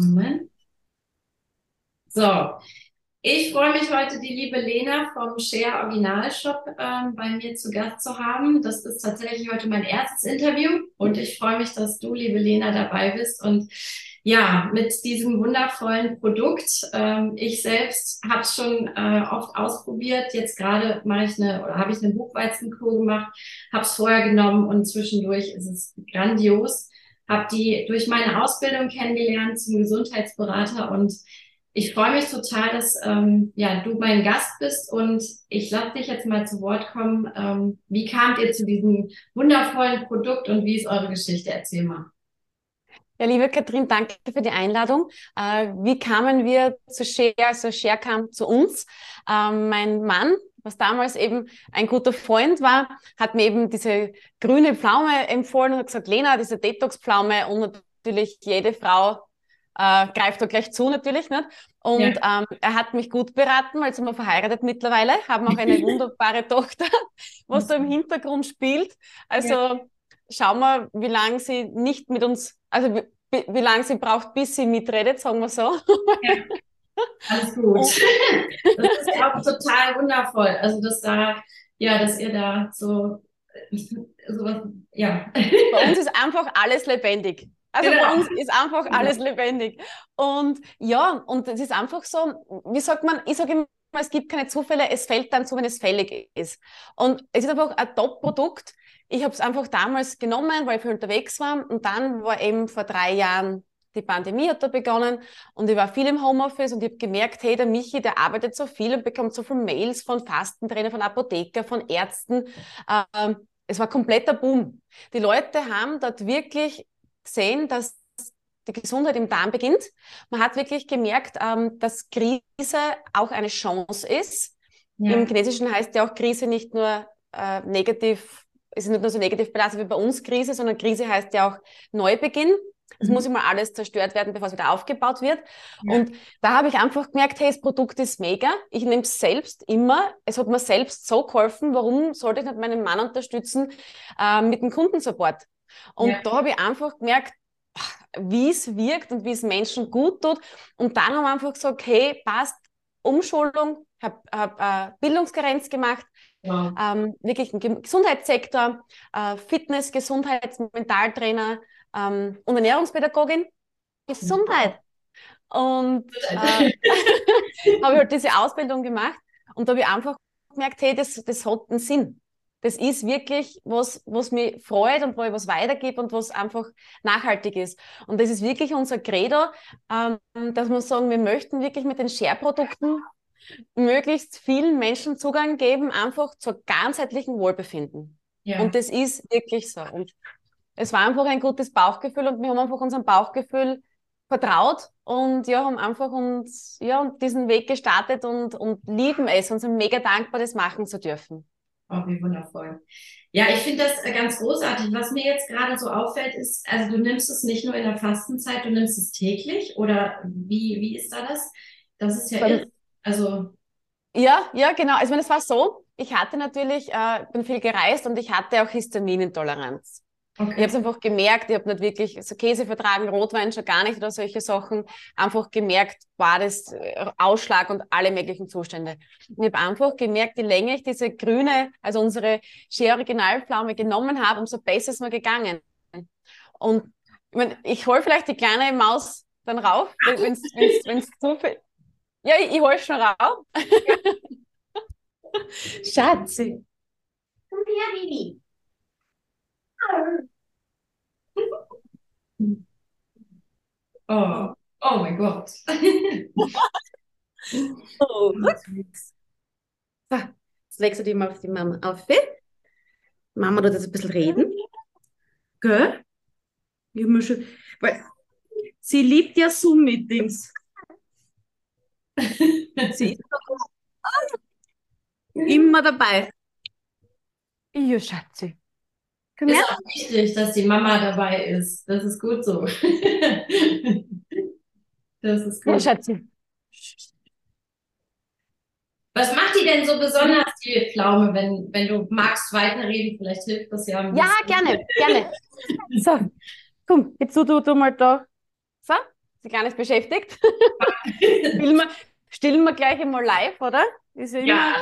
Moment. So, ich freue mich heute, die liebe Lena vom Share Original Shop ähm, bei mir zu Gast zu haben. Das ist tatsächlich heute mein erstes Interview und ich freue mich, dass du, liebe Lena, dabei bist und ja, mit diesem wundervollen Produkt. Ähm, ich selbst habe es schon äh, oft ausprobiert. Jetzt gerade mache ich eine oder habe ich eine Buchweizenkur gemacht, habe es vorher genommen und zwischendurch ist es grandios. Habe die durch meine Ausbildung kennengelernt zum Gesundheitsberater und ich freue mich total, dass ähm, ja, du mein Gast bist und ich lasse dich jetzt mal zu Wort kommen. Ähm, wie kamt ihr zu diesem wundervollen Produkt und wie ist eure Geschichte? Erzähl mal. Ja, liebe Katrin, danke für die Einladung. Äh, wie kamen wir zu Share? Also Share kam zu uns. Ähm, mein Mann, was damals eben ein guter Freund war, hat mir eben diese grüne Pflaume empfohlen und hat gesagt, Lena, diese Detox-Pflaume und natürlich jede Frau äh, greift da gleich zu natürlich. Nicht? Und ja. ähm, er hat mich gut beraten, weil sind wir verheiratet mittlerweile, haben auch eine wunderbare Tochter, was da im Hintergrund spielt. Also ja. schauen wir, wie lange sie nicht mit uns, also wie, wie lange sie braucht, bis sie mitredet, sagen wir so. Ja. Alles gut. das ist ja auch total wundervoll. Also, dass da, ja, dass ihr da so, so was, ja. Bei uns ist einfach alles lebendig. Also genau. bei uns ist einfach alles lebendig. Und ja, und es ist einfach so, wie sagt man, ich sage immer, es gibt keine Zufälle, es fällt dann zu, wenn es fällig ist. Und es ist einfach ein Top-Produkt. Ich habe es einfach damals genommen, weil ich viel unterwegs war. Und dann war eben vor drei Jahren die Pandemie hat da begonnen und ich war viel im Homeoffice und ich habe gemerkt, hey, der Michi, der arbeitet so viel und bekommt so viele Mails von Fastentrainer, von Apotheker, von Ärzten. Ähm, es war kompletter Boom. Die Leute haben dort wirklich gesehen, dass die Gesundheit im Darm beginnt. Man hat wirklich gemerkt, ähm, dass Krise auch eine Chance ist. Ja. Im Chinesischen heißt ja auch Krise nicht nur äh, negativ, ist nicht nur so negativ belastet wie bei uns Krise, sondern Krise heißt ja auch Neubeginn. Es mhm. muss immer alles zerstört werden, bevor es wieder aufgebaut wird. Ja. Und da habe ich einfach gemerkt, hey, das Produkt ist mega. Ich nehme es selbst immer. Es hat mir selbst so geholfen. Warum sollte ich nicht meinen Mann unterstützen äh, mit dem Kundensupport? Und ja. da habe ich einfach gemerkt, wie es wirkt und wie es Menschen gut tut. Und dann haben wir einfach gesagt, hey, passt, Umschulung, habe hab, äh, Bildungskarenz gemacht, wow. ähm, wirklich im Gesundheitssektor, äh, Fitness, Gesundheits-, Mentaltrainer ähm, und Ernährungspädagogin. Gesundheit. Und äh, habe ich halt diese Ausbildung gemacht und da habe ich einfach gemerkt, hey, das, das hat einen Sinn das ist wirklich was, was mich freut und wo ich was weitergebe und was einfach nachhaltig ist. Und das ist wirklich unser Credo, ähm, dass wir sagen, wir möchten wirklich mit den Share-Produkten möglichst vielen Menschen Zugang geben, einfach zur ganzheitlichen Wohlbefinden. Ja. Und das ist wirklich so. Und es war einfach ein gutes Bauchgefühl und wir haben einfach unserem Bauchgefühl vertraut und ja, haben einfach uns, ja, diesen Weg gestartet und, und lieben es und sind mega dankbar, das machen zu dürfen. Oh, wie wundervoll. Ja, ich finde das ganz großartig. Was mir jetzt gerade so auffällt, ist, also du nimmst es nicht nur in der Fastenzeit, du nimmst es täglich oder wie, wie ist da das? Das ist ja, irre. Also. Ja, ja, genau. Also, es war so, ich hatte natürlich, äh, bin viel gereist und ich hatte auch Histaminintoleranz. Okay. Ich habe es einfach gemerkt, ich habe nicht wirklich so Käse vertragen, Rotwein schon gar nicht oder solche Sachen. Einfach gemerkt, war das äh, Ausschlag und alle möglichen Zustände. Und ich habe einfach gemerkt, je länger ich diese grüne, also unsere Shea Originalpflaume genommen habe, umso besser ist mir gegangen. Und ich, mein, ich hole vielleicht die kleine Maus dann rauf, wenn es zu viel... Ja, ich, ich hole schon rauf. Schatzi. Komm her, Bibi. Oh, oh mein Gott. oh, gut. So, jetzt du dich mal auf die Mama auf. Mama tut jetzt ein bisschen reden. Gell? Ich hab mir schon, weil sie liebt ja so Meetings. Sie ist immer dabei. Ja, Schatzi. Komm ist auch wichtig, dass die Mama dabei ist. Das ist gut so. das ist gut. Ja, Schatzi. Was macht die denn so besonders, die Pflaume, wenn, wenn du magst weiterreden? Vielleicht hilft das ja. Ja, gerne, gerne. So, komm, jetzt du, du, du mal da. So, sie gar nicht beschäftigt. stillen, wir, stillen wir gleich einmal live, oder? Ja, ja.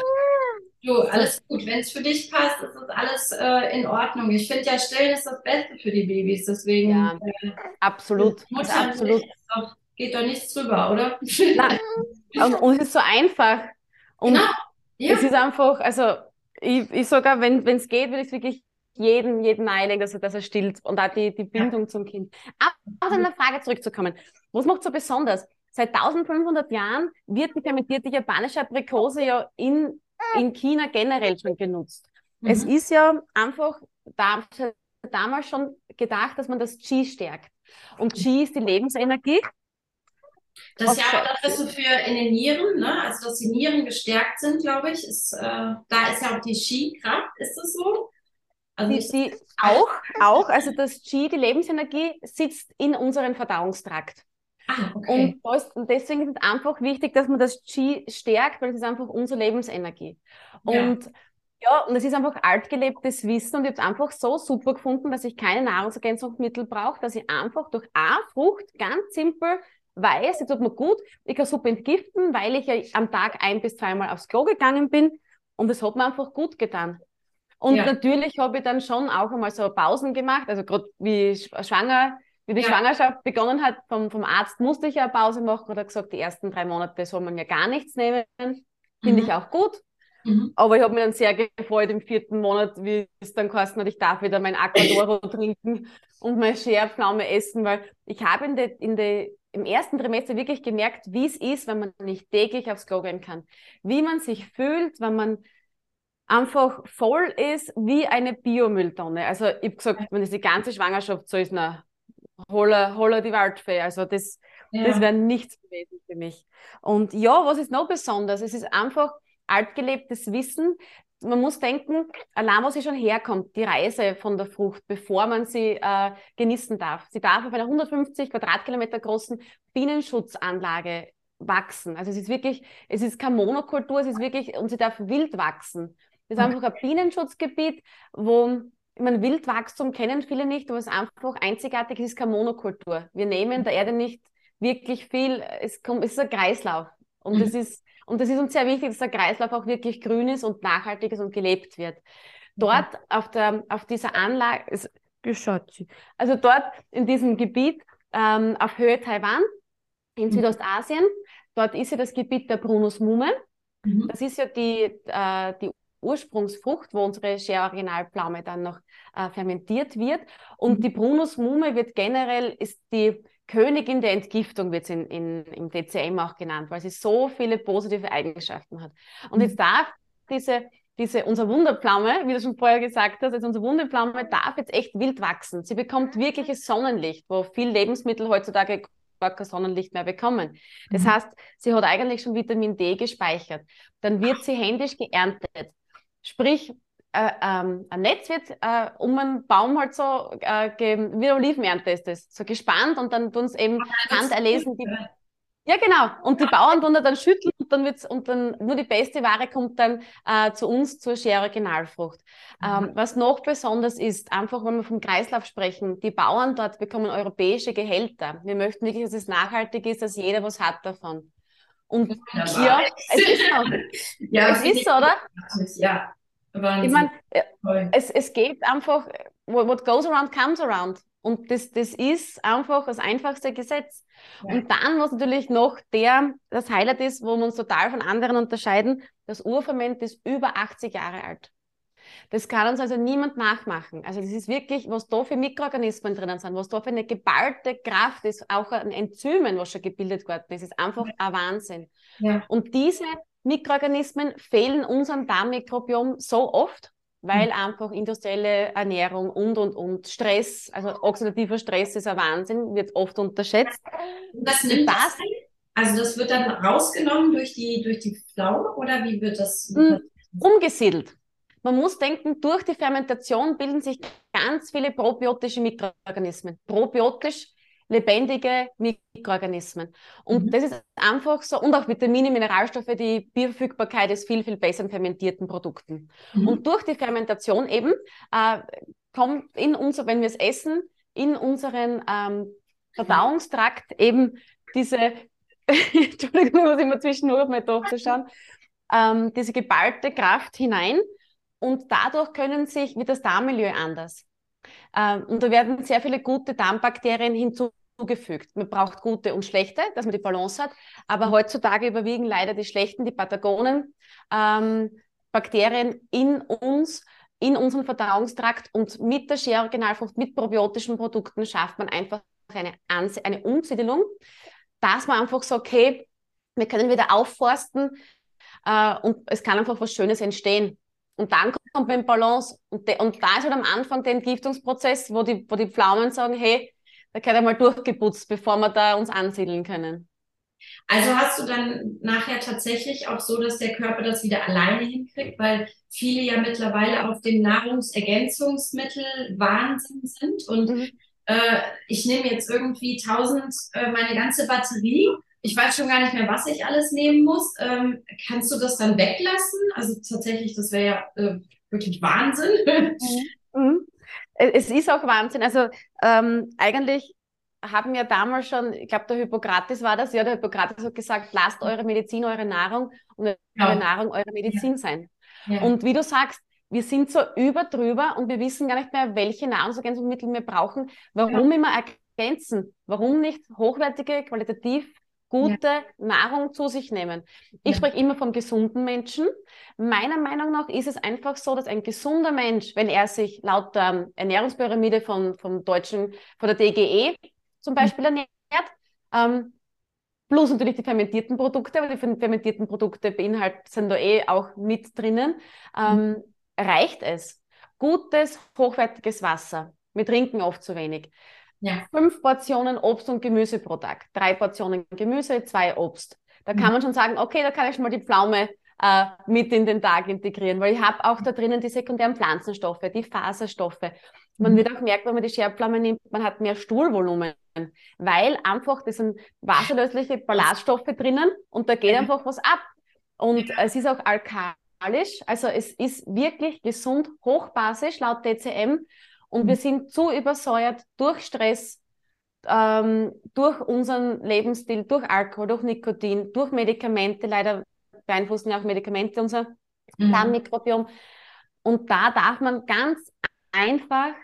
Du, alles gut. Wenn es für dich passt, ist das alles äh, in Ordnung. Ich finde ja, Stillen ist das Beste für die Babys. Deswegen. Ja, äh, absolut. Also absolut. Doch, geht doch nichts drüber, oder? Nein. Und, und es ist so einfach. Und genau. ja. es ist einfach, also ich, ich sogar, wenn es geht, würde ich wirklich jeden, jeden nahelegen, dass er, dass er stillt und auch die, die Bindung ja. zum Kind. Aber auf eine Frage zurückzukommen. Was macht so besonders? Seit 1500 Jahren wird die fermentierte japanische Aprikose ja in, in China generell schon genutzt. Mhm. Es ist ja einfach da, damals schon gedacht, dass man das Qi stärkt. Und Qi ist die Lebensenergie. Das ist ja auch das, was für in den Nieren, ne? also dass die Nieren gestärkt sind, glaube ich, ist, äh, da ist ja auch die Qi-Kraft, ist das so? Also die, die auch, auch, also das Qi, die Lebensenergie, sitzt in unserem Verdauungstrakt. Ah, okay. und, das, und, deswegen ist es einfach wichtig, dass man das Qi stärkt, weil es ist einfach unsere Lebensenergie. Und ja. ja, und es ist einfach altgelebtes Wissen und ich habe es einfach so super gefunden, dass ich keine Nahrungsergänzungsmittel brauche, dass ich einfach durch eine Frucht ganz simpel weiß, jetzt tut mir gut, ich kann super entgiften, weil ich ja am Tag ein bis zweimal aufs Klo gegangen bin und es hat mir einfach gut getan. Und ja. natürlich habe ich dann schon auch einmal so Pausen gemacht, also gerade wie schwanger, wie die ja. Schwangerschaft begonnen hat, vom, vom Arzt musste ich ja eine Pause machen oder gesagt, die ersten drei Monate soll man ja gar nichts nehmen. Finde mhm. ich auch gut. Mhm. Aber ich habe mich dann sehr gefreut im vierten Monat, wie es dann geheißen hat, ich darf wieder mein Aquadoro trinken und mein Scherpflaume essen, weil ich habe in der, in im ersten Trimester wirklich gemerkt, wie es ist, wenn man nicht täglich aufs Klo gehen kann. Wie man sich fühlt, wenn man einfach voll ist wie eine Biomülltonne. Also ich habe gesagt, wenn es die ganze Schwangerschaft so ist, na, holla, holla die Waldfee. Also das, ja. das wäre nichts gewesen für mich. Und ja, was ist noch besonders? Es ist einfach altgelebtes Wissen. Man muss denken, allein wo sie schon herkommt, die Reise von der Frucht, bevor man sie äh, genießen darf. Sie darf auf einer 150 Quadratkilometer großen Bienenschutzanlage wachsen. Also es ist wirklich, es ist keine Monokultur, es ist wirklich, und sie darf wild wachsen. Das ist einfach ein Bienenschutzgebiet, wo, ich meine, Wildwachstum kennen viele nicht, aber es ist einfach einzigartig, es ist keine Monokultur. Wir nehmen der Erde nicht wirklich viel, es, kommt, es ist ein Kreislauf. Und, mhm. das ist, und das ist uns sehr wichtig, dass der Kreislauf auch wirklich grün ist und nachhaltig ist und gelebt wird. Dort mhm. auf, der, auf dieser Anlage, ist, also dort in diesem Gebiet ähm, auf Höhe Taiwan in mhm. Südostasien, dort ist ja das Gebiet der Brunusmume. Mhm. Das ist ja die, äh, die Ursprungsfrucht, wo unsere Share Original Pflaume dann noch äh, fermentiert wird. Und mhm. die Brunus Mume wird generell, ist die Königin der Entgiftung, wird sie in, in, im DCM auch genannt, weil sie so viele positive Eigenschaften hat. Und jetzt mhm. darf diese, diese, unser Wunderpflaume, wie du schon vorher gesagt hast, also unsere Wunderpflaume darf jetzt echt wild wachsen. Sie bekommt wirkliches Sonnenlicht, wo viel Lebensmittel heutzutage gar kein Sonnenlicht mehr bekommen. Das mhm. heißt, sie hat eigentlich schon Vitamin D gespeichert. Dann wird sie händisch geerntet. Sprich, äh, ähm, ein Netz wird äh, um einen Baum halt so äh, geben, wie Olivenernte ist das, so gespannt und dann tun sie eben ja, handerlesen. Die, ja, genau. Und die Bauern tun dann schütteln und dann wird's, und dann nur die beste Ware kommt dann äh, zu uns zur Share Originalfrucht. Mhm. Ähm, was noch besonders ist, einfach wenn wir vom Kreislauf sprechen, die Bauern dort bekommen europäische Gehälter. Wir möchten wirklich, dass es nachhaltig ist, dass jeder was hat davon. Und ja, es ist so. ja, es ist so, oder? Ja. Wahnsinn. Ich meine, äh, es, es geht einfach, what goes around comes around. Und das, das ist einfach das einfachste Gesetz. Ja. Und dann, was natürlich noch der, das Highlight ist, wo wir uns total von anderen unterscheiden, das Urferment ist über 80 Jahre alt. Das kann uns also niemand nachmachen. Also das ist wirklich, was da für Mikroorganismen drinnen sind, was da für eine geballte Kraft ist, auch an Enzymen, was schon gebildet worden ist, ist einfach ein Wahnsinn. Ja. Und diese Mikroorganismen fehlen unserem Darmmikrobiom so oft, weil mhm. einfach industrielle Ernährung und, und, und Stress, also oxidativer Stress ist ein Wahnsinn, wird oft unterschätzt. Was nimmt das? Also das wird dann rausgenommen durch die, durch die Pflaume oder wie wird das? Mhm. Umgesiedelt. Man muss denken, durch die Fermentation bilden sich ganz viele probiotische Mikroorganismen. Probiotisch lebendige Mikroorganismen. Und mhm. das ist einfach so, und auch Vitamine, Mineralstoffe, die Bioverfügbarkeit ist viel, viel besser in fermentierten Produkten. Mhm. Und durch die Fermentation eben äh, kommt in unser, wenn wir es essen, in unseren ähm, Verdauungstrakt eben diese, Entschuldigung, ich muss immer zwischendurch auf meine Tochter schauen, ähm, diese geballte Kraft hinein und dadurch können sich, wird das Darmmilieu anders. Ähm, und da werden sehr viele gute Darmbakterien hinzugefügt. Man braucht gute und schlechte, dass man die Balance hat, aber heutzutage überwiegen leider die schlechten, die Patagonen, ähm, Bakterien in uns, in unserem Verdauungstrakt und mit der Share Originalfrucht, mit probiotischen Produkten schafft man einfach eine, Anse eine Umsiedelung, dass man einfach sagt, okay, wir können wieder aufforsten äh, und es kann einfach was Schönes entstehen. Und dann kommt man in Balance und, de, und da ist halt am Anfang der Entgiftungsprozess, wo die, wo die Pflaumen sagen, hey, da gehört einmal durchgeputzt, bevor wir da uns ansiedeln können. Also hast du dann nachher tatsächlich auch so, dass der Körper das wieder alleine hinkriegt, weil viele ja mittlerweile auf dem Nahrungsergänzungsmittel Wahnsinn sind und mhm. äh, ich nehme jetzt irgendwie tausend äh, meine ganze Batterie. Ich weiß schon gar nicht mehr, was ich alles nehmen muss. Ähm, kannst du das dann weglassen? Also tatsächlich, das wäre ja äh, wirklich Wahnsinn. Mhm. mhm. Es ist auch Wahnsinn. Also ähm, eigentlich haben ja damals schon, ich glaube, der Hippokrates war das, ja, der Hippokrates hat gesagt, lasst eure Medizin eure Nahrung und eure ja. Nahrung eure Medizin ja. sein. Ja. Und wie du sagst, wir sind so über drüber und wir wissen gar nicht mehr, welche Nahrungsergänzungsmittel wir brauchen. Warum immer ergänzen? Warum nicht hochwertige, qualitativ gute ja. Nahrung zu sich nehmen. Ich ja. spreche immer vom gesunden Menschen. Meiner Meinung nach ist es einfach so, dass ein gesunder Mensch, wenn er sich laut der Ernährungspyramide von, vom deutschen, von der DGE zum mhm. Beispiel ernährt. Ähm, plus natürlich die fermentierten Produkte, aber die fermentierten Produkte beinhalten, sind da eh auch mit drinnen. Ähm, mhm. Reicht es? Gutes, hochwertiges Wasser. Wir trinken oft zu wenig. Ja. Fünf Portionen Obst und Gemüse pro Tag. Drei Portionen Gemüse, zwei Obst. Da kann mhm. man schon sagen, okay, da kann ich schon mal die Pflaume äh, mit in den Tag integrieren, weil ich habe auch da drinnen die sekundären Pflanzenstoffe, die Faserstoffe. Man mhm. wird auch merken, wenn man die Scherpflaume nimmt, man hat mehr Stuhlvolumen weil einfach das sind wasserlösliche Ballaststoffe drinnen und da geht einfach was ab. Und es ist auch alkalisch, also es ist wirklich gesund, hochbasisch laut DCM und mhm. wir sind zu übersäuert durch Stress, ähm, durch unseren Lebensstil, durch Alkohol, durch Nikotin, durch Medikamente. Leider beeinflussen ja auch Medikamente unser mhm. Darmmikrobiom. Und da darf man ganz einfach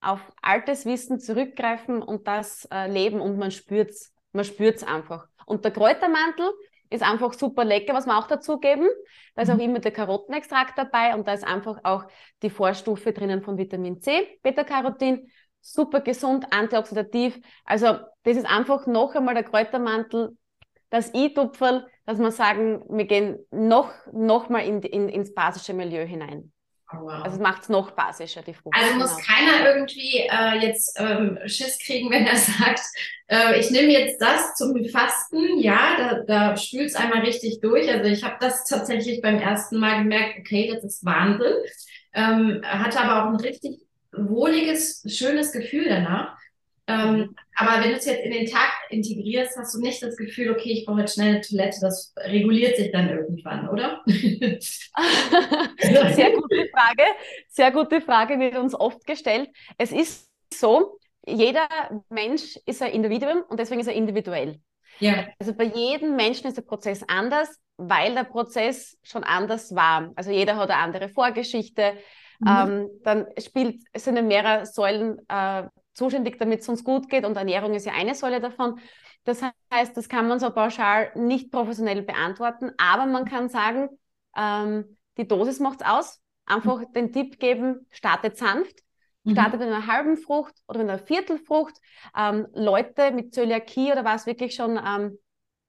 auf altes Wissen zurückgreifen und das äh, leben und man spürt's, man spürt's einfach. Und der Kräutermantel ist einfach super lecker, was wir auch dazugeben. Da ist auch mhm. immer der Karottenextrakt dabei und da ist einfach auch die Vorstufe drinnen von Vitamin C, Beta-Carotin, super gesund, antioxidativ. Also das ist einfach noch einmal der Kräutermantel, das i-Tupferl, dass wir sagen, wir gehen noch, noch mal in, in, ins basische Milieu hinein. Oh, wow. Also es macht es noch basischer, die Frucht. Also muss genau. keiner irgendwie äh, jetzt ähm, Schiss kriegen, wenn er sagt, äh, ich nehme jetzt das zum Fasten, ja, da, da spült es einmal richtig durch. Also ich habe das tatsächlich beim ersten Mal gemerkt, okay, das ist Wahnsinn. Ähm, hatte aber auch ein richtig wohliges, schönes Gefühl danach. Ähm, aber wenn du es jetzt in den Tag integrierst, hast du nicht das Gefühl, okay, ich brauche jetzt schnell eine Toilette, das reguliert sich dann irgendwann, oder? Sehr gute Frage. Sehr gute Frage, wird uns oft gestellt. Es ist so, jeder Mensch ist ein Individuum und deswegen ist er individuell. Ja. Also bei jedem Menschen ist der Prozess anders, weil der Prozess schon anders war. Also jeder hat eine andere Vorgeschichte. Mhm. Ähm, dann spielt, es sind mehrere Säulen äh, zuständig, damit es uns gut geht und Ernährung ist ja eine Säule davon. Das heißt, das kann man so pauschal nicht professionell beantworten, aber man kann sagen, ähm, die Dosis macht es aus. Einfach mhm. den Tipp geben, startet sanft, mhm. startet mit einer halben Frucht oder mit einer Viertelfrucht. Ähm, Leute mit Zöliakie oder was wirklich schon ähm,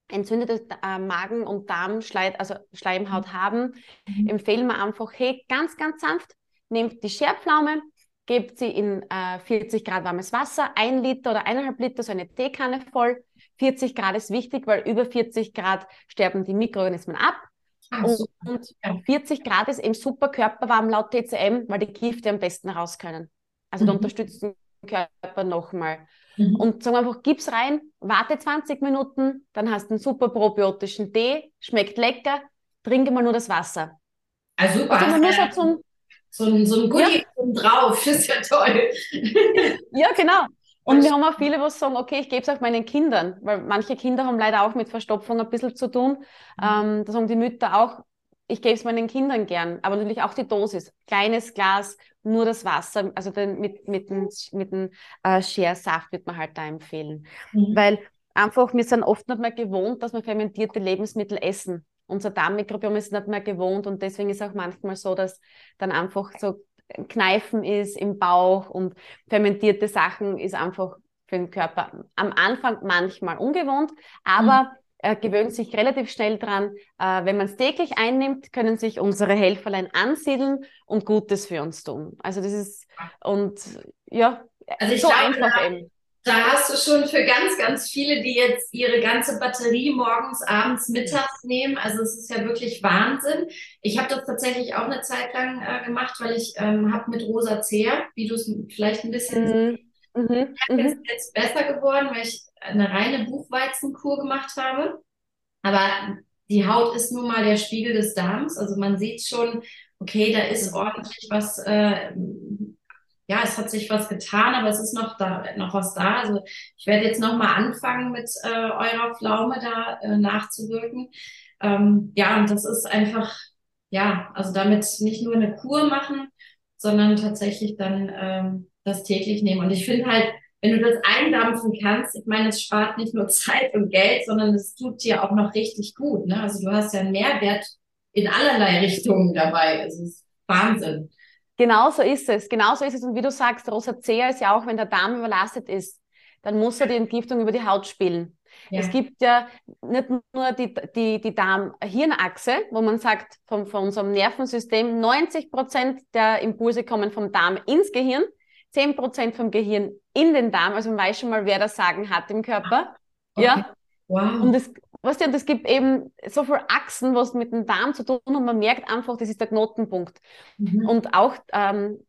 entzündete äh, Magen- und Darmschleim, also Schleimhaut mhm. haben, mhm. empfehlen wir einfach, hey, ganz, ganz sanft, nehmt die Scherpflaume, gebt sie in äh, 40 Grad warmes Wasser, ein Liter oder eineinhalb Liter, so eine Teekanne voll. 40 Grad ist wichtig, weil über 40 Grad sterben die Mikroorganismen ab. Und, und 40 Grad ist eben super körperwarm laut TCM, weil die Gifte am besten raus können. Also mhm. da unterstützt den Körper nochmal. Mhm. Und sagen wir einfach, gib's rein, warte 20 Minuten, dann hast du einen super probiotischen Tee, schmeckt lecker, trinke mal nur das Wasser. Also super. Also nur so zum, so ein, so ein Goodie ja. drauf, das ist ja toll. ja, genau. Und wir haben auch viele, was sagen, okay, ich gebe es auch meinen Kindern, weil manche Kinder haben leider auch mit Verstopfung ein bisschen zu tun. Mhm. Ähm, da sagen die Mütter auch, ich gebe es meinen Kindern gern, aber natürlich auch die Dosis. Kleines Glas, nur das Wasser, also den, mit, mit dem, mit dem äh, Schersaft wird man halt da empfehlen. Mhm. Weil einfach, wir sind oft nicht mehr gewohnt, dass wir fermentierte Lebensmittel essen. Unser Darmmikrobiom ist nicht mehr gewohnt und deswegen ist auch manchmal so, dass dann einfach so Kneifen ist im Bauch und fermentierte Sachen ist einfach für den Körper am Anfang manchmal ungewohnt, aber mhm er gewöhnt sich relativ schnell dran. Äh, wenn man es täglich einnimmt, können sich unsere Helferlein ansiedeln und Gutes für uns tun. Also das ist, und ja, also so einfach eben. Da hast du schon für ganz, ganz viele, die jetzt ihre ganze Batterie morgens, abends, mittags nehmen. Also es ist ja wirklich Wahnsinn. Ich habe das tatsächlich auch eine Zeit lang äh, gemacht, weil ich ähm, habe mit Rosa Zeher, wie du es vielleicht ein bisschen mhm. Mhm. Mhm. ist jetzt besser geworden, weil ich eine reine Buchweizenkur gemacht habe. Aber die Haut ist nun mal der Spiegel des Darms. Also man sieht schon, okay, da ist mhm. ordentlich was, äh, ja, es hat sich was getan, aber es ist noch da, noch was da. Also ich werde jetzt noch mal anfangen, mit äh, eurer Pflaume da äh, nachzuwirken. Ähm, ja, und das ist einfach, ja, also damit nicht nur eine Kur machen, sondern tatsächlich dann ähm, das täglich nehmen. Und ich finde halt, wenn du das eindampfen kannst, ich meine, es spart nicht nur Zeit und Geld, sondern es tut dir auch noch richtig gut. Ne? Also du hast ja einen Mehrwert in allerlei Richtungen dabei. Es ist Wahnsinn. Genau so ist es. Genau so ist es. Und wie du sagst, Rosacea ist ja auch, wenn der Darm überlastet ist, dann muss er die Entgiftung über die Haut spielen. Ja. Es gibt ja nicht nur die, die, die Darm-Hirnachse, wo man sagt, von, von unserem Nervensystem, 90 Prozent der Impulse kommen vom Darm ins Gehirn. 10% vom Gehirn in den Darm. Also man weiß schon mal, wer das Sagen hat im Körper. Okay. Ja. Wow. Und es, weißt du, das gibt eben so viele Achsen, was mit dem Darm zu tun und man merkt einfach, das ist der Knotenpunkt. Mhm. Und auch ähm,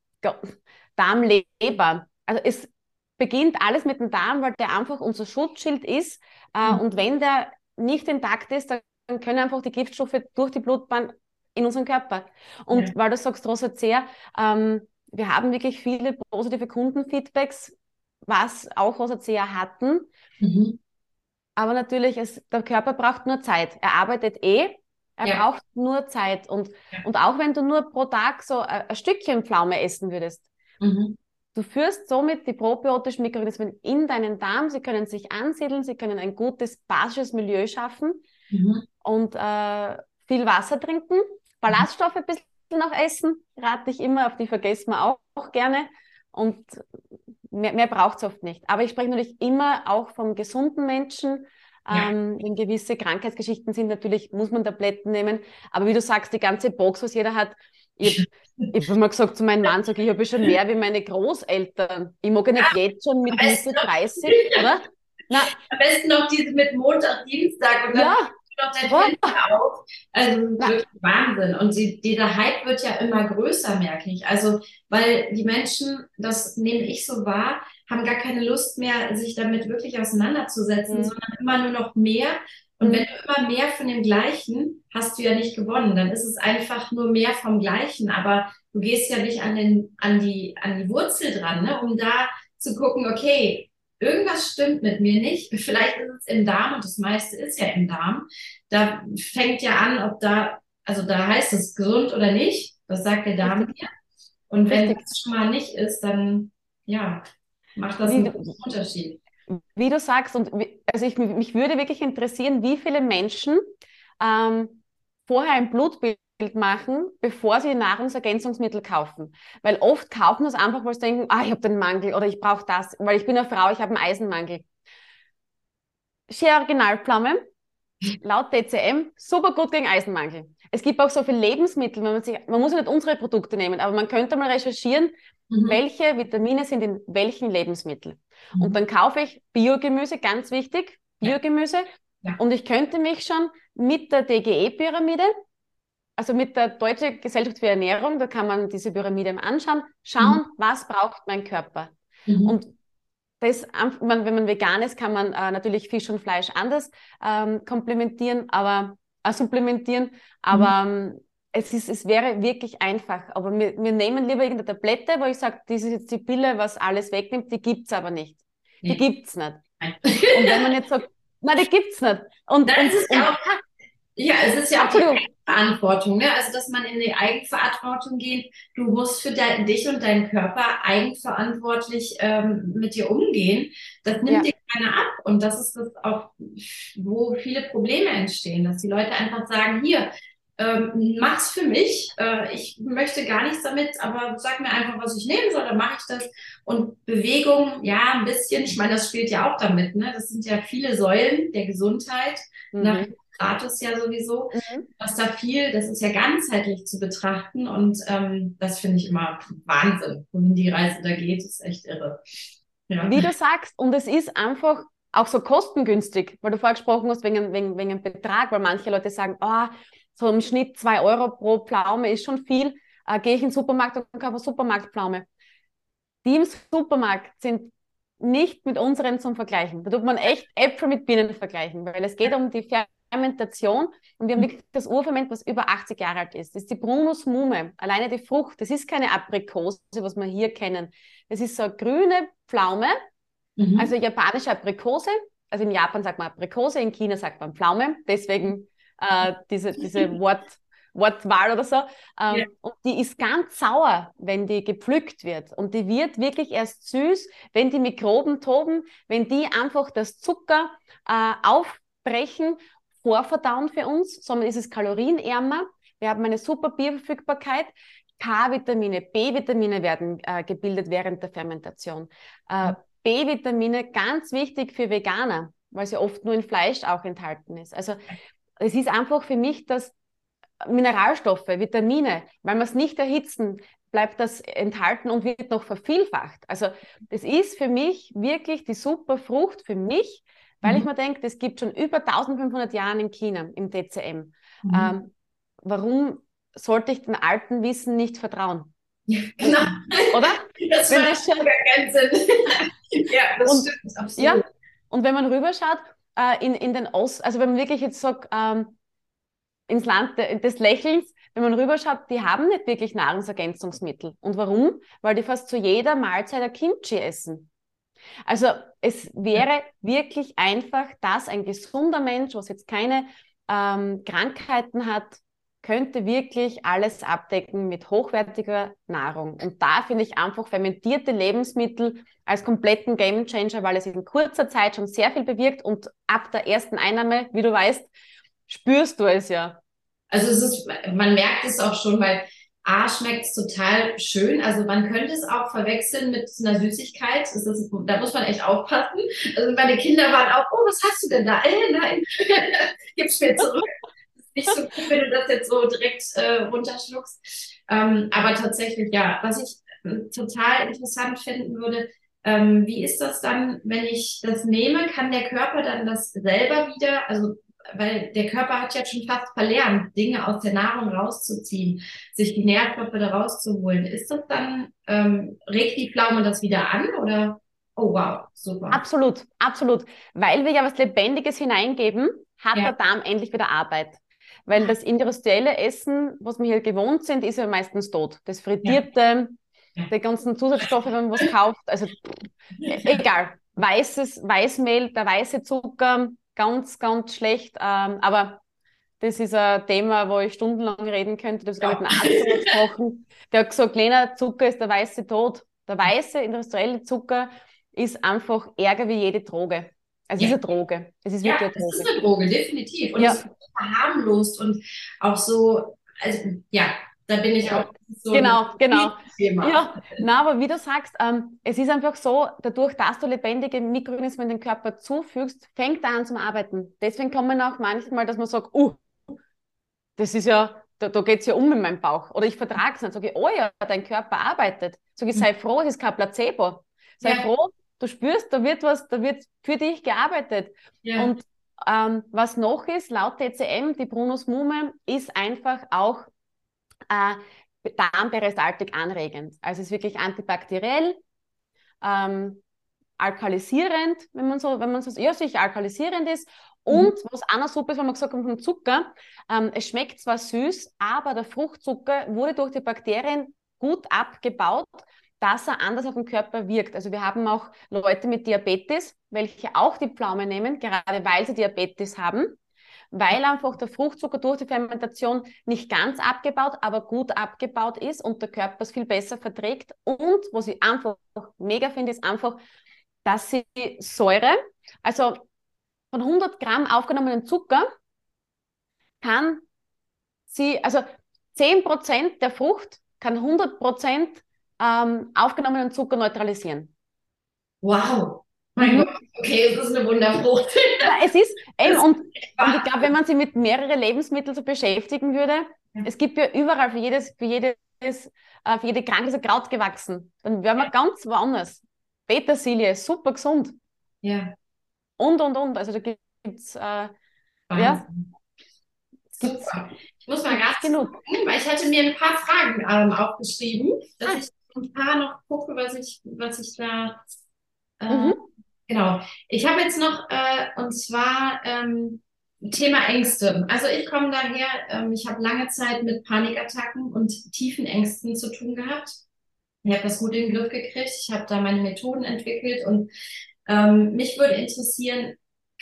Darmleber. Also es beginnt alles mit dem Darm, weil der einfach unser Schutzschild ist. Äh, mhm. Und wenn der nicht intakt ist, dann können einfach die Giftstoffe durch die Blutbahn in unseren Körper. Und ja. weil du sagst, Rosacea, ähm, wir haben wirklich viele positive Kundenfeedbacks, was auch Rosacea hatten. Mhm. Aber natürlich, es, der Körper braucht nur Zeit. Er arbeitet eh, er ja. braucht nur Zeit. Und, ja. und auch wenn du nur pro Tag so ein, ein Stückchen Pflaume essen würdest, mhm. du führst somit die probiotischen Mikroorganismen in deinen Darm. Sie können sich ansiedeln, sie können ein gutes basisches Milieu schaffen mhm. und äh, viel Wasser trinken, Ballaststoffe ein bisschen noch essen, rate ich immer, auf die vergessen wir auch, auch gerne. Und mehr, mehr braucht es oft nicht. Aber ich spreche natürlich immer auch vom gesunden Menschen. Ja. Ähm, wenn gewisse Krankheitsgeschichten sind, natürlich muss man Tabletten nehmen. Aber wie du sagst, die ganze Box, was jeder hat, ich, ich habe mal gesagt zu meinem Mann, sag, ich habe schon mehr wie meine Großeltern. Ich mag ja nicht jetzt schon mit Mitte 30, oder? Na, Am besten noch diese mit Montag, Dienstag und dann ja doch Fenster auf. Also wirklich Wahnsinn. Und die, dieser Hype wird ja immer größer, merke ich. Also, weil die Menschen, das nehme ich so wahr, haben gar keine Lust mehr, sich damit wirklich auseinanderzusetzen, mhm. sondern immer nur noch mehr. Und wenn du immer mehr von dem Gleichen, hast du ja nicht gewonnen. Dann ist es einfach nur mehr vom Gleichen. Aber du gehst ja nicht an, den, an, die, an die Wurzel dran, ne? um da zu gucken, okay, irgendwas stimmt mit mir nicht. Vielleicht ist es im Darm und das meiste ist ja im Darm. Da fängt ja an, ob da, also da heißt es gesund oder nicht. Das sagt der Darm dir. Und wenn es schon mal nicht ist, dann ja, macht das einen großen Unterschied. Wie du sagst, und also ich, mich würde wirklich interessieren, wie viele Menschen ähm, vorher ein Blutbild machen, bevor sie Nahrungsergänzungsmittel kaufen. Weil oft kaufen wir es einfach, weil sie denken, ah, ich habe den Mangel oder ich brauche das, weil ich bin eine Frau, ich habe einen Eisenmangel. Share Originalpflaume, laut DCM, super gut gegen Eisenmangel. Es gibt auch so viele Lebensmittel, man, sich, man muss ja nicht unsere Produkte nehmen, aber man könnte mal recherchieren, mhm. welche Vitamine sind in welchen Lebensmitteln. Mhm. Und dann kaufe ich Biogemüse, ganz wichtig, Biogemüse. Ja. Ja. Und ich könnte mich schon mit der DGE-Pyramide also mit der Deutschen Gesellschaft für Ernährung, da kann man diese Pyramide anschauen, schauen, mhm. was braucht mein Körper. Mhm. Und das, wenn man vegan ist, kann man äh, natürlich Fisch und Fleisch anders ähm, komplementieren, aber äh, supplementieren. Aber mhm. ähm, es, ist, es wäre wirklich einfach. Aber wir, wir nehmen lieber irgendeine Tablette, wo ich sage, das ist jetzt die Pille, was alles wegnimmt, die gibt es aber nicht. Die gibt's nicht. Nein. Und wenn man jetzt sagt, nein, die gibt's nicht. Und, das und, ist ja auch ja, es ist ja auch die Eigenverantwortung, ne? Also, dass man in die Eigenverantwortung geht. Du musst für de dich und deinen Körper eigenverantwortlich ähm, mit dir umgehen. Das nimmt ja. dir keiner ab. Und das ist das auch, wo viele Probleme entstehen, dass die Leute einfach sagen, hier, ähm, mach's für mich. Äh, ich möchte gar nichts damit, aber sag mir einfach, was ich nehmen soll, dann mache ich das. Und Bewegung, ja, ein bisschen. Ich meine, das spielt ja auch damit. Ne? Das sind ja viele Säulen der Gesundheit. Mhm. Nach Hippokrates ja sowieso, mhm. was da viel, das ist ja ganzheitlich zu betrachten und ähm, das finde ich immer Wahnsinn, wohin die Reise da geht, ist echt irre. Ja. Wie du sagst, und es ist einfach auch so kostengünstig, weil du vorher gesprochen hast wegen, wegen, wegen einem Betrag, weil manche Leute sagen, oh, so im Schnitt zwei Euro pro Pflaume ist schon viel, äh, gehe ich in den Supermarkt und kaufe eine Supermarktpflaume. Die im Supermarkt sind nicht mit unseren zum Vergleichen. Da tut man echt Äpfel mit Bienen vergleichen, weil es geht um die Fermentation und wir haben wirklich das Urferment, was über 80 Jahre alt ist. Das ist die Brunus mume. Alleine die Frucht, das ist keine Aprikose, was wir hier kennen. Das ist so eine grüne Pflaume, mhm. also japanische Aprikose. Also in Japan sagt man Aprikose, in China sagt man Pflaume. Deswegen äh, diese, diese Wort, Wortwahl oder so. Ähm, ja. Und die ist ganz sauer, wenn die gepflückt wird. Und die wird wirklich erst süß, wenn die Mikroben toben, wenn die einfach das Zucker äh, aufbrechen vorverdauen für uns, sondern ist es kalorienärmer. Wir haben eine super Bioverfügbarkeit. K-Vitamine, B-Vitamine werden äh, gebildet während der Fermentation. Äh, B-Vitamine ganz wichtig für Veganer, weil sie oft nur in Fleisch auch enthalten ist. Also es ist einfach für mich, dass Mineralstoffe, Vitamine, weil wir es nicht erhitzen, bleibt das enthalten und wird noch vervielfacht. Also das ist für mich wirklich die super Frucht für mich, weil mhm. ich mir denke, das gibt schon über 1500 Jahre in China im DCM. Mhm. Ähm, warum sollte ich den alten Wissen nicht vertrauen? Ja, genau. Oder? Das wenn das schon... keinen Sinn. ja, das und, stimmt, absolut. Ja, und wenn man rüberschaut, äh, in, in den Ost, also wenn man wirklich jetzt sagt, ähm, ins Land des Lächelns, wenn man rüberschaut, die haben nicht wirklich Nahrungsergänzungsmittel. Und warum? Weil die fast zu jeder Mahlzeit ein Kimchi essen. Also es wäre wirklich einfach, dass ein gesunder Mensch, was jetzt keine ähm, Krankheiten hat, könnte wirklich alles abdecken mit hochwertiger Nahrung. Und da finde ich einfach fermentierte Lebensmittel als kompletten Gamechanger, weil es in kurzer Zeit schon sehr viel bewirkt und ab der ersten Einnahme, wie du weißt, spürst du es ja. Also es ist, man merkt es auch schon, weil A, schmeckt es total schön. Also man könnte es auch verwechseln mit einer Süßigkeit. Ist, da muss man echt aufpassen. Also meine Kinder waren auch, oh, was hast du denn da? Äh, nein, gib's mir zurück. nicht so cool, wenn du das jetzt so direkt äh, runterschluckst. Ähm, aber tatsächlich, ja, was ich äh, total interessant finden würde, ähm, wie ist das dann, wenn ich das nehme? Kann der Körper dann das selber wieder, also weil der Körper hat ja schon fast verlernt, Dinge aus der Nahrung rauszuziehen, sich die Nährstoffe da rauszuholen. Ist das dann, ähm, regt die Pflaume das wieder an oder? Oh wow, super. Absolut, absolut. Weil wir ja was Lebendiges hineingeben, hat ja. der Darm endlich wieder Arbeit. Weil das industrielle Essen, was wir hier gewohnt sind, ist ja meistens tot. Das frittierte, ja. die ganzen Zusatzstoffe, wenn man was kauft, also egal. Weißes, Weißmehl, der weiße Zucker, ganz, ganz schlecht. Ähm, aber das ist ein Thema, wo ich stundenlang reden könnte. Das habe ja. mit einem Arzt gesprochen. Der hat gesagt, kleiner Zucker ist der weiße Tod. Der weiße industrielle Zucker ist einfach ärger wie jede Droge. Es ja. ist eine Droge. Es ist ja, wirklich eine Droge. Es ist eine Droge, definitiv. Und ja. es ist verharmlost und auch so, also ja, da bin ich auch so. Genau, genau. Ja, na, aber wie du sagst, ähm, es ist einfach so, dadurch, dass du lebendige Mikroorganismen in den Körper zufügst, fängt er an zum Arbeiten. Deswegen kommen auch manchmal, dass man sagt, uh, das ist ja, da, da geht es ja um in meinem Bauch. Oder ich vertrage es nicht. Sage ich, oh ja, dein Körper arbeitet. Sage ich, sei froh, es ist kein Placebo. Sei ja. froh, du spürst, da wird was, da wird für dich gearbeitet. Ja. Und ähm, was noch ist, laut TCM, die Brunus Mume, ist einfach auch äh, Darmperistaltik anregend. Also es ist wirklich antibakteriell, ähm, alkalisierend, wenn man so, wenn man so, ja, sicher alkalisierend ist. Und mhm. was auch noch super ist, wenn man gesagt haben vom Zucker, ähm, es schmeckt zwar süß, aber der Fruchtzucker wurde durch die Bakterien gut abgebaut. dass er anders auf den Körper wirkt. Also wir haben auch Leute mit Diabetes, welche auch die Pflaume nehmen, gerade weil sie Diabetes haben, weil einfach der Fruchtzucker durch die Fermentation nicht ganz abgebaut, aber gut abgebaut ist und der Körper es viel besser verträgt. Und was ich einfach mega finde, ist einfach, dass sie Säure, also von 100 Gramm aufgenommenen Zucker, kann sie, also 10 Prozent der Frucht kann 100 Prozent ähm, aufgenommenen Zucker neutralisieren. Wow. Mein mhm. Gott, okay, es ist eine Wunderfrucht. Ja, es ist eben, und, und ich glaube, wenn man sich mit mehreren Lebensmitteln so beschäftigen würde, ja. es gibt ja überall für jedes, für jedes, äh, für jede Krankheit ein Kraut gewachsen. Dann wären wir ja. ganz woanders. Petersilie, super gesund. Ja. Und, und, und. Also da gibt es, äh, ja. Super. Ich muss mal ganz genug. gucken, weil ich hatte mir ein paar Fragen ähm, aufgeschrieben, dass ah. ich ein paar noch gucke, was ich, was ich da. Äh, mhm. Genau. Ich habe jetzt noch, äh, und zwar ähm, Thema Ängste. Also ich komme daher, ähm, ich habe lange Zeit mit Panikattacken und tiefen Ängsten zu tun gehabt. Ich habe das gut in den Griff gekriegt. Ich habe da meine Methoden entwickelt und ähm, mich würde interessieren,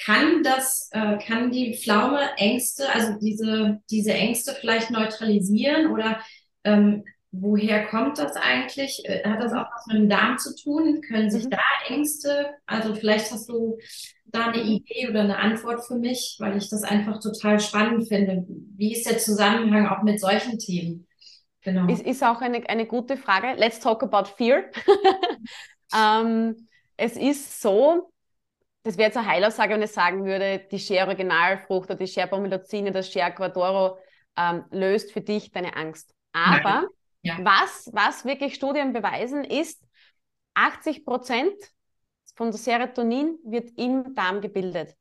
kann das, äh, kann die Pflaume Ängste, also diese, diese Ängste vielleicht neutralisieren oder ähm, woher kommt das eigentlich? Äh, hat das auch was mit dem Darm zu tun? Können sich mhm. da Ängste, also vielleicht hast du da eine Idee oder eine Antwort für mich, weil ich das einfach total spannend finde. Wie ist der Zusammenhang auch mit solchen Themen? Genau. Ist, ist auch eine, eine gute Frage. Let's talk about fear. ähm, es ist so, das wäre jetzt eine Heilaussage, wenn ich sagen würde, die Share Originalfrucht oder die Share Pomilozine, das Share Quadoro ähm, löst für dich deine Angst. Aber ja. was, was wirklich Studien beweisen, ist, 80 Prozent von der Serotonin wird im Darm gebildet.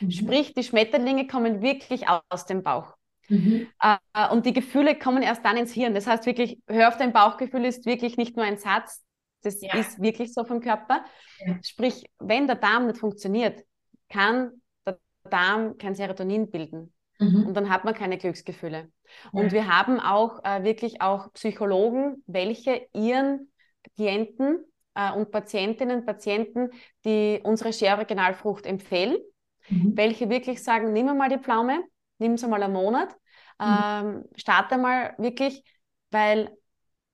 Mhm. Sprich, die Schmetterlinge kommen wirklich aus dem Bauch. Mhm. Äh, und die Gefühle kommen erst dann ins Hirn. Das heißt wirklich, hör auf dein Bauchgefühl ist wirklich nicht nur ein Satz, das ja. ist wirklich so vom Körper. Ja. Sprich, wenn der Darm nicht funktioniert, kann der Darm kein Serotonin bilden. Mhm. Und dann hat man keine Glücksgefühle. Ja. Und wir haben auch äh, wirklich auch Psychologen, welche ihren Klienten äh, und Patientinnen, Patienten, die unsere Share Originalfrucht empfehlen, mhm. welche wirklich sagen, nimm mal die Pflaume, nimm sie mal einen Monat, mhm. ähm, starte mal wirklich, weil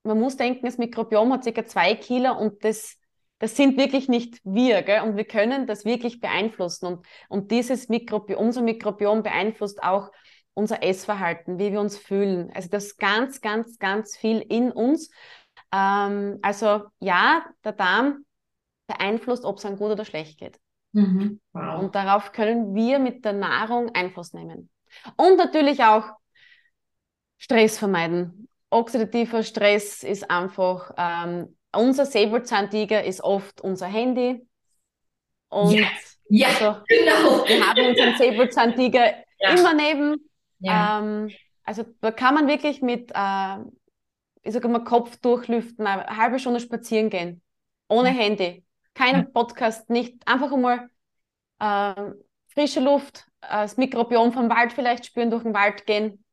man muss denken, das Mikrobiom hat ca. zwei Kilo und das, das sind wirklich nicht wir. Gell? Und wir können das wirklich beeinflussen. Und, und dieses Mikrobiom, unser Mikrobiom beeinflusst auch unser Essverhalten, wie wir uns fühlen. Also das ganz, ganz, ganz viel in uns. Ähm, also ja, der Darm beeinflusst, ob es einem gut oder schlecht geht. Mhm. Wow. Und darauf können wir mit der Nahrung Einfluss nehmen. Und natürlich auch Stress vermeiden oxidativer Stress ist einfach, ähm, unser Säbelzahntiger ist oft unser Handy. Und ja, ja also, genau. Wir haben unseren Säbelzahntiger ja. immer neben. Ja. Ähm, also da kann man wirklich mit, äh, ich sage mal, Kopf durchlüften, eine halbe Stunde spazieren gehen. Ohne Handy. Kein Podcast, nicht einfach einmal äh, frische Luft, äh, das Mikrobiom vom Wald vielleicht spüren, durch den Wald gehen.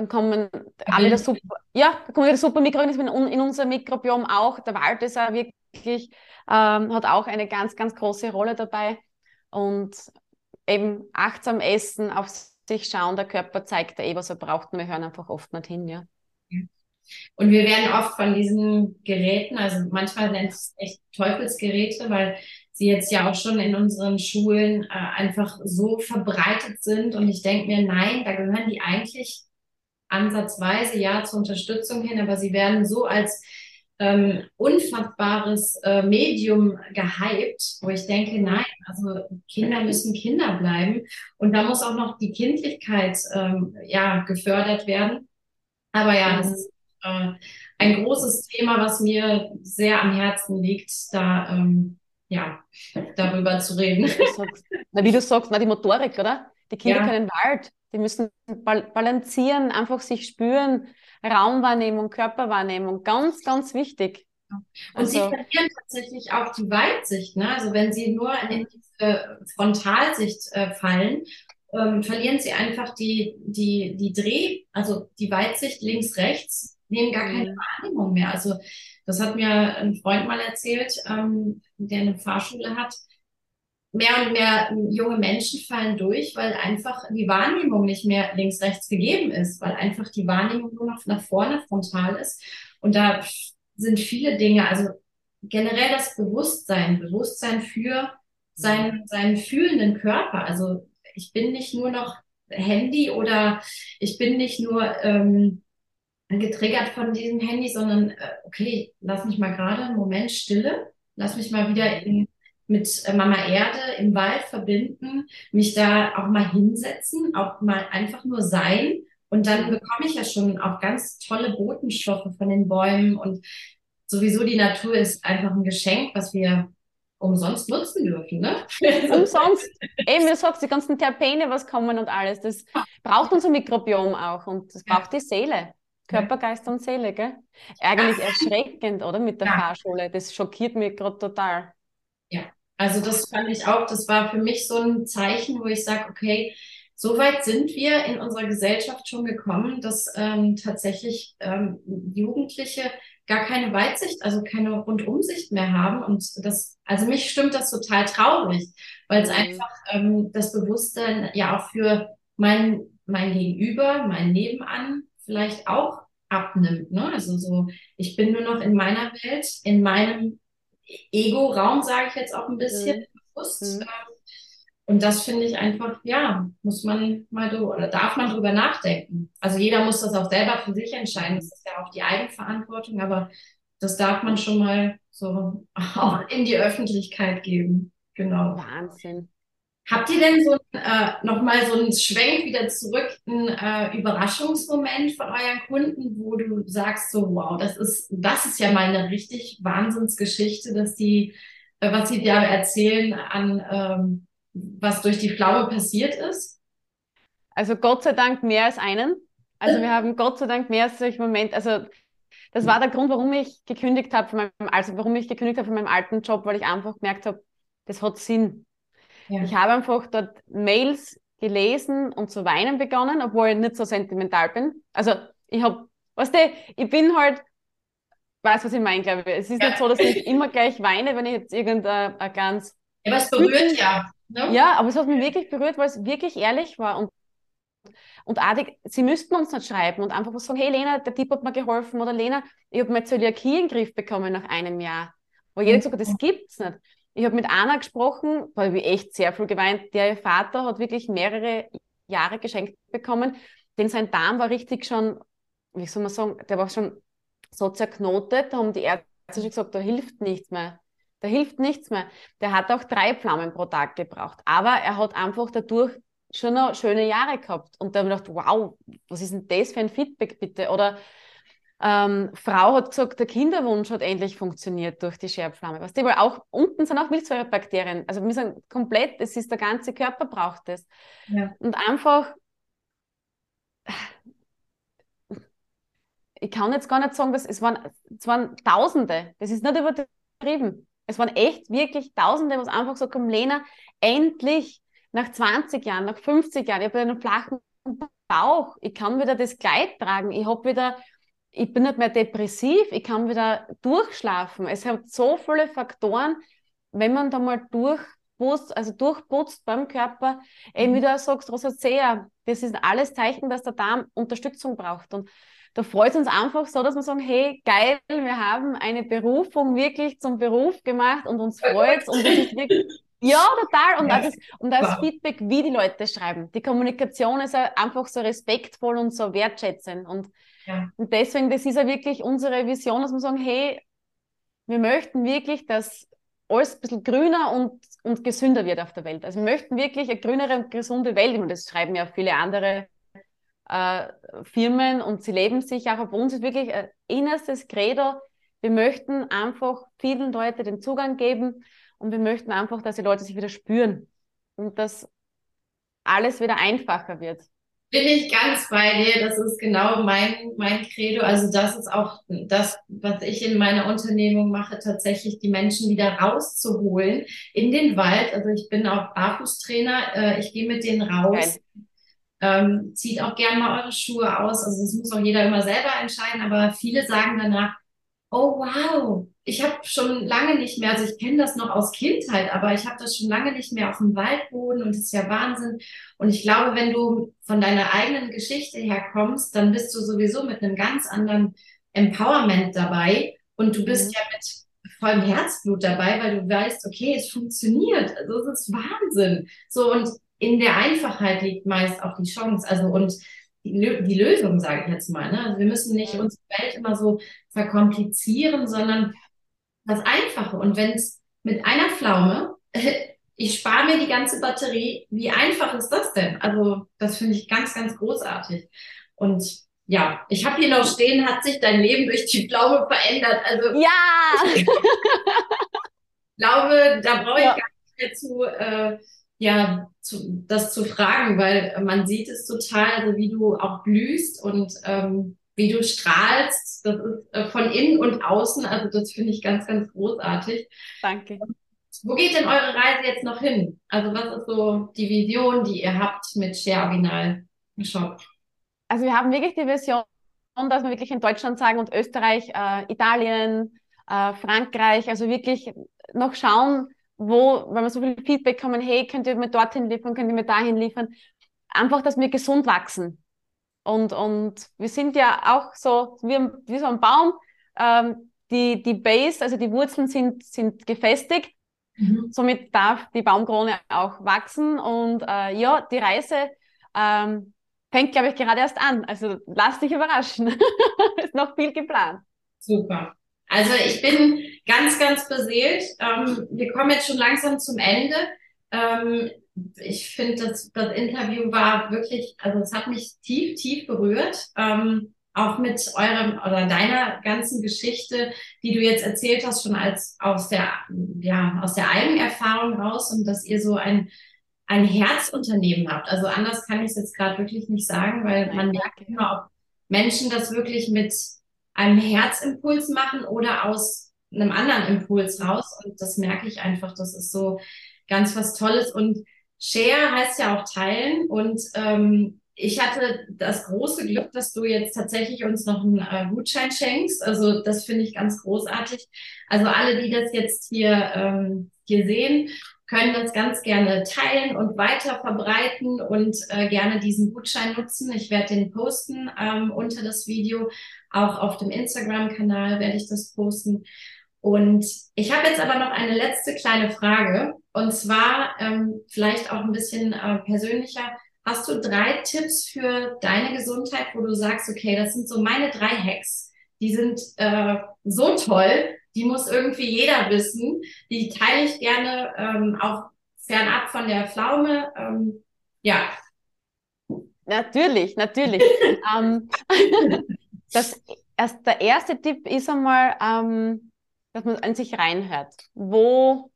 Dann kommen alle der super, ja, kommen wieder super Mikroorganismen in unser Mikrobiom auch. Der Wald ist auch wirklich, ähm, hat auch eine ganz, ganz große Rolle dabei. Und eben achtsam essen, auf sich schauen, der Körper zeigt da eh, was er braucht und wir hören einfach oft nicht hin, ja. Und wir werden oft von diesen Geräten, also manchmal nennt es echt Teufelsgeräte, weil sie jetzt ja auch schon in unseren Schulen äh, einfach so verbreitet sind. Und ich denke mir, nein, da gehören die eigentlich ansatzweise ja zur Unterstützung hin, aber sie werden so als ähm, unfassbares äh, Medium gehypt, wo ich denke, nein, also Kinder müssen Kinder bleiben und da muss auch noch die Kindlichkeit ähm, ja gefördert werden. Aber ja, das ist äh, ein großes Thema, was mir sehr am Herzen liegt, da ähm, ja darüber zu reden. Na, wie du sagst, na, die Motorik, oder? Die Kinder ja. können Wald, die müssen balancieren, einfach sich spüren, Raumwahrnehmung, Körperwahrnehmung, ganz, ganz wichtig. Und also, sie verlieren tatsächlich auch die Weitsicht. Ne? Also wenn sie nur in diese Frontalsicht äh, fallen, ähm, verlieren sie einfach die, die, die Dreh, also die Weitsicht links, rechts. nehmen gar keine Wahrnehmung mehr. Also das hat mir ein Freund mal erzählt, ähm, der eine Fahrschule hat. Mehr und mehr junge Menschen fallen durch, weil einfach die Wahrnehmung nicht mehr links, rechts gegeben ist, weil einfach die Wahrnehmung nur noch nach vorne frontal ist. Und da sind viele Dinge, also generell das Bewusstsein, Bewusstsein für seinen, seinen fühlenden Körper. Also ich bin nicht nur noch Handy oder ich bin nicht nur ähm, getriggert von diesem Handy, sondern äh, okay, lass mich mal gerade einen Moment stille, lass mich mal wieder in, mit äh, Mama Erde im Wald verbinden, mich da auch mal hinsetzen, auch mal einfach nur sein. Und dann bekomme ich ja schon auch ganz tolle Botenstoffe von den Bäumen und sowieso die Natur ist einfach ein Geschenk, was wir umsonst nutzen dürfen, ne? umsonst. Eben, wie du sagst, die ganzen Terpene, was kommen und alles, das braucht unser Mikrobiom auch und das braucht die Seele. Körper, Geist und Seele, gell? Eigentlich erschreckend, oder? Mit der ja. Fahrschule. Das schockiert mich gerade total. Also das fand ich auch, das war für mich so ein Zeichen, wo ich sage, okay, so weit sind wir in unserer Gesellschaft schon gekommen, dass ähm, tatsächlich ähm, Jugendliche gar keine Weitsicht, also keine Rundumsicht mehr haben. Und das, also mich stimmt das total traurig, weil es mhm. einfach ähm, das Bewusstsein ja auch für mein, mein Gegenüber, mein Nebenan vielleicht auch abnimmt. Ne? Also so, ich bin nur noch in meiner Welt, in meinem Ego-Raum, sage ich jetzt auch ein bisschen mhm. bewusst. Mhm. Und das finde ich einfach, ja, muss man mal drüber, oder darf man drüber nachdenken. Also jeder muss das auch selber für sich entscheiden. Das ist ja auch die Eigenverantwortung, aber das darf man schon mal so auch in die Öffentlichkeit geben. Genau. Wahnsinn. Habt ihr denn so äh, nochmal so einen Schwenk wieder zurück, einen äh, Überraschungsmoment von euren Kunden, wo du sagst so, wow, das ist, das ist ja mal eine richtig Wahnsinnsgeschichte, dass die, äh, was sie da erzählen an ähm, was durch die Flamme passiert ist? Also Gott sei Dank mehr als einen. Also wir haben Gott sei Dank mehr als solche Momente. Also das war der Grund, warum ich gekündigt habe, von meinem, also warum ich gekündigt habe von meinem alten Job, weil ich einfach gemerkt habe, das hat Sinn. Ja. Ich habe einfach dort Mails gelesen und zu weinen begonnen, obwohl ich nicht so sentimental bin. Also ich habe, weißt du, ich bin halt, weiß was ich meine, glaube ich. Es ist ja. nicht so, dass ich immer gleich weine, wenn ich jetzt irgendein ganz ja, aber es berührt ja. Ne? Ja, aber es hat mich wirklich berührt, weil es wirklich ehrlich war. Und, und Adik, sie müssten uns nicht schreiben und einfach sagen, hey Lena, der Typ hat mir geholfen oder Lena, ich habe meine Zöliakie in den Griff bekommen nach einem Jahr. Wo jeder gesagt hat, das gibt's nicht. Ich habe mit Anna gesprochen, da habe ich echt sehr viel geweint. Der Vater hat wirklich mehrere Jahre geschenkt bekommen, denn sein Darm war richtig schon, wie soll man sagen, der war schon so zerknotet, da haben die Ärzte schon gesagt, da hilft nichts mehr. Da hilft nichts mehr. Der hat auch drei Pflaumen pro Tag gebraucht. Aber er hat einfach dadurch schon noch schöne Jahre gehabt. Und da habe ich gedacht, wow, was ist denn das für ein Feedback bitte? Oder ähm, Frau hat gesagt, der Kinderwunsch hat endlich funktioniert durch die Scherpflamme. Was die, weil auch unten sind auch Milchsäurebakterien. Also wir sind komplett, es ist der ganze Körper braucht es. Ja. Und einfach, ich kann jetzt gar nicht sagen, dass es waren, es waren Tausende. Das ist nicht übertrieben. Es waren echt wirklich Tausende, was einfach so kommen, Lena, endlich nach 20 Jahren, nach 50 Jahren, ich habe einen flachen Bauch, ich kann wieder das Kleid tragen, ich habe wieder, ich bin nicht mehr depressiv, ich kann wieder durchschlafen. Es hat so viele Faktoren, wenn man da mal durchputzt, also durchputzt beim Körper, eben wie du auch sagst, Rosacea, das ist alles Zeichen, dass der Darm Unterstützung braucht. Und da freut es uns einfach so, dass wir sagen, hey, geil, wir haben eine Berufung wirklich zum Beruf gemacht und uns freut und das ist wirklich, ja, total. Und, ja. das, und das Feedback, wie die Leute schreiben. Die Kommunikation ist einfach so respektvoll und so wertschätzend. Und, und deswegen, das ist ja wirklich unsere Vision, dass wir sagen, hey, wir möchten wirklich, dass alles ein bisschen grüner und, und gesünder wird auf der Welt. Also wir möchten wirklich eine grünere und gesunde Welt. Und das schreiben ja viele andere äh, Firmen und sie leben sich auch auf uns ist wirklich ein innerstes Credo. Wir möchten einfach vielen Leuten den Zugang geben und wir möchten einfach, dass die Leute sich wieder spüren und dass alles wieder einfacher wird. Bin ich ganz bei dir. Das ist genau mein, mein Credo. Also das ist auch das, was ich in meiner Unternehmung mache, tatsächlich die Menschen wieder rauszuholen in den Wald. Also ich bin auch Barfußtrainer. Äh, ich gehe mit denen raus. Geil ähm, zieht auch gerne mal eure Schuhe aus. Also das muss auch jeder immer selber entscheiden, aber viele sagen danach, oh wow, ich habe schon lange nicht mehr, also ich kenne das noch aus Kindheit, aber ich habe das schon lange nicht mehr auf dem Waldboden und das ist ja Wahnsinn. Und ich glaube, wenn du von deiner eigenen Geschichte herkommst, dann bist du sowieso mit einem ganz anderen Empowerment dabei und du bist mhm. ja mit vollem Herzblut dabei, weil du weißt, okay, es funktioniert. Also es ist Wahnsinn. So und in der Einfachheit liegt meist auch die Chance. Also und die, die Lösung, sage ich jetzt mal. Ne? Also wir müssen nicht unsere Welt immer so verkomplizieren, sondern das Einfache. Und wenn es mit einer Pflaume, ich spare mir die ganze Batterie, wie einfach ist das denn? Also das finde ich ganz, ganz großartig. Und ja, ich habe hier noch stehen, hat sich dein Leben durch die Pflaume verändert? Also ja, ich glaube, da brauche ich ja. gar nicht mehr zu. Äh, ja, zu, das zu fragen, weil man sieht es total, also wie du auch blühst und ähm, wie du strahlst. Das ist äh, von innen und außen, also das finde ich ganz, ganz großartig. Danke. Wo geht denn eure Reise jetzt noch hin? Also was ist so die Vision, die ihr habt mit Share Original Shop? Also wir haben wirklich die Vision, dass wir wirklich in Deutschland sagen und Österreich, äh, Italien, äh, Frankreich, also wirklich noch schauen, wo, weil wir so viel Feedback kommen, hey, könnt ihr mir dorthin liefern, könnt ihr mir dahin liefern, einfach, dass wir gesund wachsen. Und, und wir sind ja auch so, wie, wie so ein Baum, ähm, die, die Base, also die Wurzeln sind, sind gefestigt. Mhm. Somit darf die Baumkrone auch wachsen. Und äh, ja, die Reise ähm, fängt, glaube ich, gerade erst an. Also lass dich überraschen. ist noch viel geplant. Super. Also ich bin ganz, ganz beseelt. Ähm, wir kommen jetzt schon langsam zum Ende. Ähm, ich finde, das, das Interview war wirklich, also es hat mich tief, tief berührt. Ähm, auch mit eurem oder deiner ganzen Geschichte, die du jetzt erzählt hast, schon als aus der, ja, aus der Eigenerfahrung raus und dass ihr so ein, ein Herzunternehmen habt. Also anders kann ich es jetzt gerade wirklich nicht sagen, weil man merkt immer, ob Menschen das wirklich mit einem Herzimpuls machen oder aus einem anderen Impuls raus. Und das merke ich einfach, das ist so ganz was Tolles. Und Share heißt ja auch teilen. Und ähm, ich hatte das große Glück, dass du jetzt tatsächlich uns noch einen äh, Gutschein schenkst. Also das finde ich ganz großartig. Also alle, die das jetzt hier, ähm, hier sehen, können das ganz gerne teilen und weiter verbreiten und äh, gerne diesen Gutschein nutzen. Ich werde den posten ähm, unter das Video. Auch auf dem Instagram-Kanal werde ich das posten. Und ich habe jetzt aber noch eine letzte kleine Frage. Und zwar ähm, vielleicht auch ein bisschen äh, persönlicher. Hast du drei Tipps für deine Gesundheit, wo du sagst, okay, das sind so meine drei Hacks. Die sind äh, so toll, die muss irgendwie jeder wissen. Die teile ich gerne ähm, auch fernab von der Pflaume. Ähm, ja. Natürlich, natürlich. ähm, das, erst, der erste Tipp ist einmal, ähm, dass man an sich reinhört. Wo,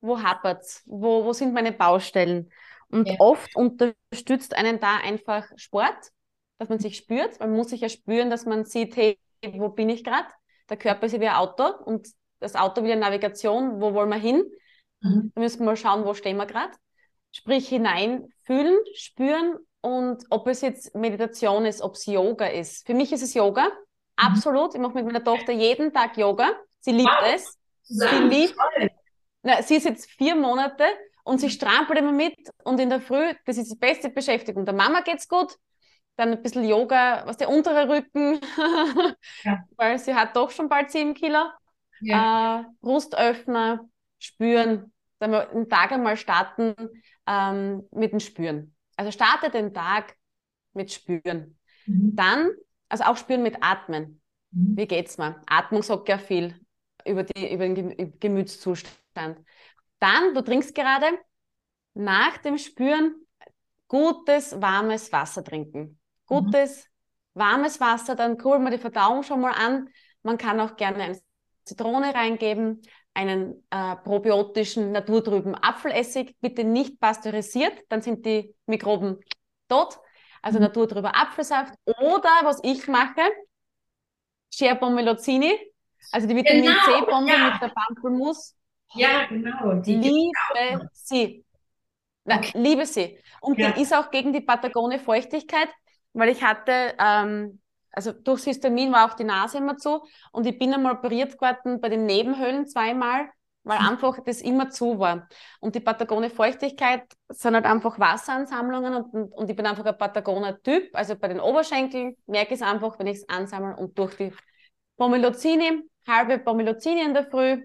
wo hapert's? Wo, wo sind meine Baustellen? Und ja. oft unterstützt einen da einfach Sport, dass man sich spürt. Man muss sich ja spüren, dass man sieht, hey, wo bin ich gerade? Der Körper ist ja wie ein Auto und das Auto wie eine Navigation, wo wollen wir hin? Mhm. Da müssen wir mal schauen, wo stehen wir gerade. Sprich, hinein, fühlen, spüren und ob es jetzt Meditation ist, ob es Yoga ist. Für mich ist es Yoga, mhm. absolut. Ich mache mit meiner Tochter jeden Tag Yoga. Sie liebt wow. es. Sie liebt. Na, sie ist jetzt vier Monate und sie strampelt immer mit und in der Früh, das ist die beste Beschäftigung. Der Mama geht's gut, dann ein bisschen Yoga, was der untere Rücken, ja. weil sie hat doch schon bald sieben Kilo. Ja. Äh, Brustöffner, spüren, dann den Tag einmal starten ähm, mit dem Spüren. Also starte den Tag mit Spüren. Mhm. Dann, also auch Spüren mit Atmen. Mhm. Wie geht's mir? Atmung sagt ja viel über, die, über den Gemütszustand. Dann, du trinkst gerade, nach dem Spüren gutes, warmes Wasser trinken gutes, mhm. warmes Wasser, dann kurbeln wir die Verdauung schon mal an. Man kann auch gerne eine Zitrone reingeben, einen äh, probiotischen, naturtrüben Apfelessig, bitte nicht pasteurisiert, dann sind die Mikroben tot. Also mhm. naturtrüber Apfelsaft. Oder was ich mache, Scherbombe Lozini, also die Vitamin genau, C-Bombe ja. mit der Pampelmus. Ja, genau. Die liebe sie. Okay. liebe sie. Und ja. die ist auch gegen die Patagone Feuchtigkeit, weil ich hatte, ähm, also durchs Histamin war auch die Nase immer zu und ich bin einmal operiert geworden bei den Nebenhöhlen zweimal, weil mhm. einfach das immer zu war. Und die Patagone Feuchtigkeit sind halt einfach Wasseransammlungen und, und, und ich bin einfach ein Patagoner Typ. Also bei den Oberschenkeln merke ich es einfach, wenn ich es ansammle und durch die Pomilozini, halbe Pomilozini in der Früh,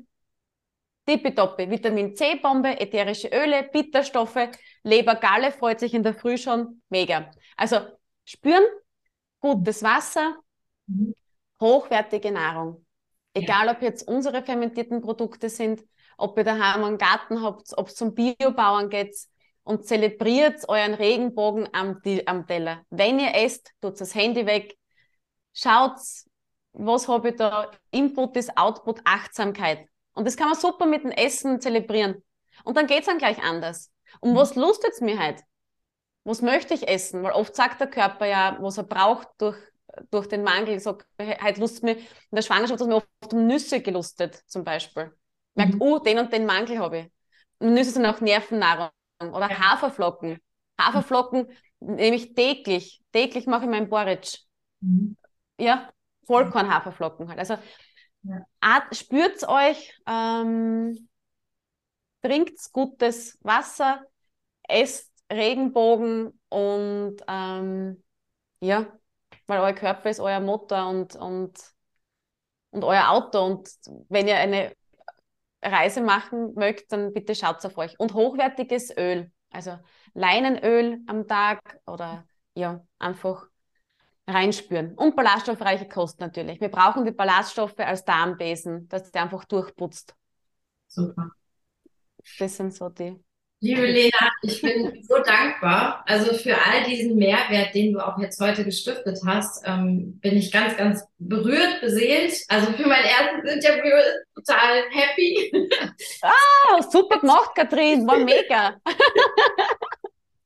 tippitoppi, Vitamin C-Bombe, ätherische Öle, Bitterstoffe, Leber-Galle freut sich in der Früh schon, mega. Also spüren, gutes Wasser, mhm. hochwertige Nahrung. Egal, ob jetzt unsere fermentierten Produkte sind, ob ihr daheim einen Garten habt, ob es zum Biobauern geht und zelebriert euren Regenbogen am, am Teller. Wenn ihr esst, tut das Handy weg, schaut, was habe ich da, Input ist Output, Achtsamkeit. Und das kann man super mit dem Essen zelebrieren. Und dann geht's dann gleich anders. Und mhm. was lustet's mir halt? Was möchte ich essen? Weil oft sagt der Körper ja, was er braucht durch, durch den Mangel. So, halt lust mir in der Schwangerschaft, dass mir oft um Nüsse gelustet, zum Beispiel. Merkt, mhm. oh, den und den Mangel habe ich. Und Nüsse sind auch Nervennahrung. Oder ja. Haferflocken. Haferflocken nehme ich täglich. Täglich mache ich mein Porridge. Mhm. Ja, Vollkorn-Haferflocken halt. Also ja. spürt euch, ähm, trinkt gutes Wasser, esst Regenbogen und ähm, ja, weil euer Körper ist euer Motor und, und, und euer Auto. Und wenn ihr eine Reise machen mögt, dann bitte schaut auf euch. Und hochwertiges Öl, also Leinenöl am Tag oder ja, einfach reinspüren. Und ballaststoffreiche Kost natürlich. Wir brauchen die Ballaststoffe als Darmbesen, dass der einfach durchputzt. Super. Das sind so die. Liebe Lena, ich bin so dankbar. Also für all diesen Mehrwert, den du auch jetzt heute gestiftet hast, ähm, bin ich ganz, ganz berührt, beseelt. Also für mein erstes Interview total happy. Ah, super gemacht, Katrin. War mega.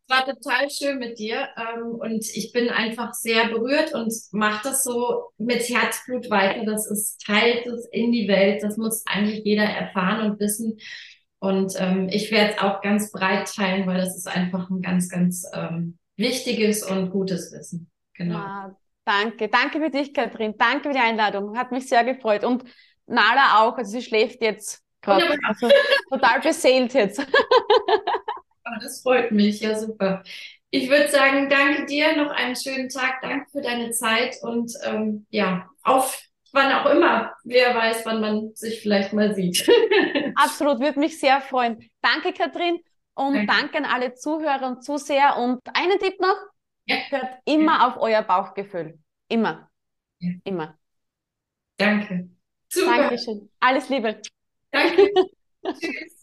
war total schön mit dir ähm, und ich bin einfach sehr berührt und mache das so mit Herzblut weiter. Das ist Teil des in die Welt. Das muss eigentlich jeder erfahren und wissen. Und ähm, ich werde es auch ganz breit teilen, weil das ist einfach ein ganz, ganz ähm, wichtiges und gutes Wissen. Genau. Ah, danke, danke für dich, Katrin. Danke für die Einladung. Hat mich sehr gefreut. Und Nala auch, also sie schläft jetzt gerade. Also total beseelt jetzt. Oh, das freut mich, ja super. Ich würde sagen, danke dir, noch einen schönen Tag, danke für deine Zeit und ähm, ja, auf wann auch immer. Wer weiß, wann man sich vielleicht mal sieht. Absolut, würde mich sehr freuen. Danke, Katrin, und danke, danke an alle Zuhörer und Zuseher. Und einen Tipp noch, ja. hört immer ja. auf euer Bauchgefühl. Immer. Ja. Immer. Danke. Super. Dankeschön. Alles Liebe. Danke. Tschüss.